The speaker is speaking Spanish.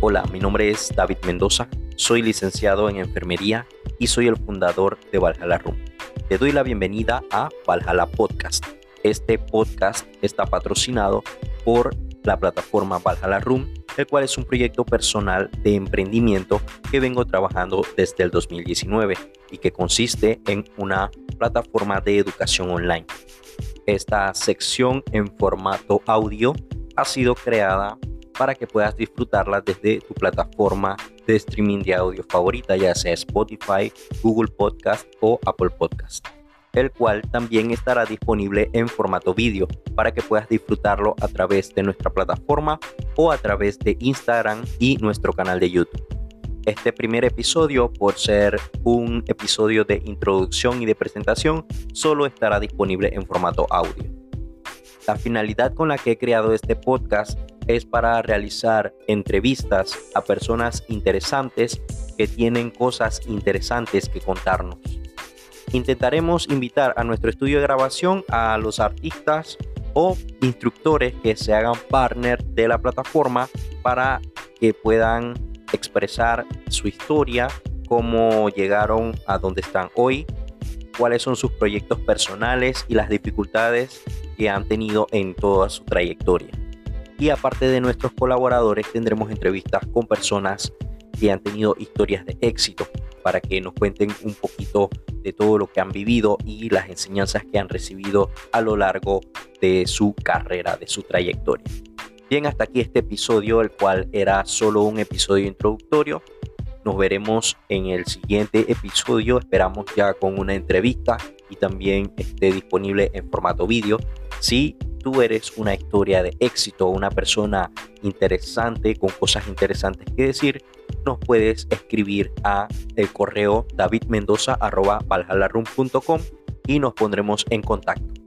Hola, mi nombre es David Mendoza, soy licenciado en enfermería y soy el fundador de Valhalla Room. Te doy la bienvenida a Valhalla Podcast. Este podcast está patrocinado por la plataforma Valhalla Room, el cual es un proyecto personal de emprendimiento que vengo trabajando desde el 2019 y que consiste en una plataforma de educación online. Esta sección en formato audio ha sido creada para que puedas disfrutarla desde tu plataforma de streaming de audio favorita, ya sea Spotify, Google Podcast o Apple Podcast, el cual también estará disponible en formato vídeo para que puedas disfrutarlo a través de nuestra plataforma o a través de Instagram y nuestro canal de YouTube. Este primer episodio, por ser un episodio de introducción y de presentación, solo estará disponible en formato audio. La finalidad con la que he creado este podcast es para realizar entrevistas a personas interesantes que tienen cosas interesantes que contarnos. Intentaremos invitar a nuestro estudio de grabación a los artistas o instructores que se hagan partner de la plataforma para que puedan expresar su historia, cómo llegaron a donde están hoy, cuáles son sus proyectos personales y las dificultades que han tenido en toda su trayectoria. Y aparte de nuestros colaboradores, tendremos entrevistas con personas que han tenido historias de éxito para que nos cuenten un poquito de todo lo que han vivido y las enseñanzas que han recibido a lo largo de su carrera, de su trayectoria. Bien, hasta aquí este episodio, el cual era solo un episodio introductorio. Nos veremos en el siguiente episodio. Esperamos ya con una entrevista y también esté disponible en formato vídeo. Si tú eres una historia de éxito, una persona interesante con cosas interesantes que decir, nos puedes escribir a el correo davidmendoza.valhalarum.com y nos pondremos en contacto.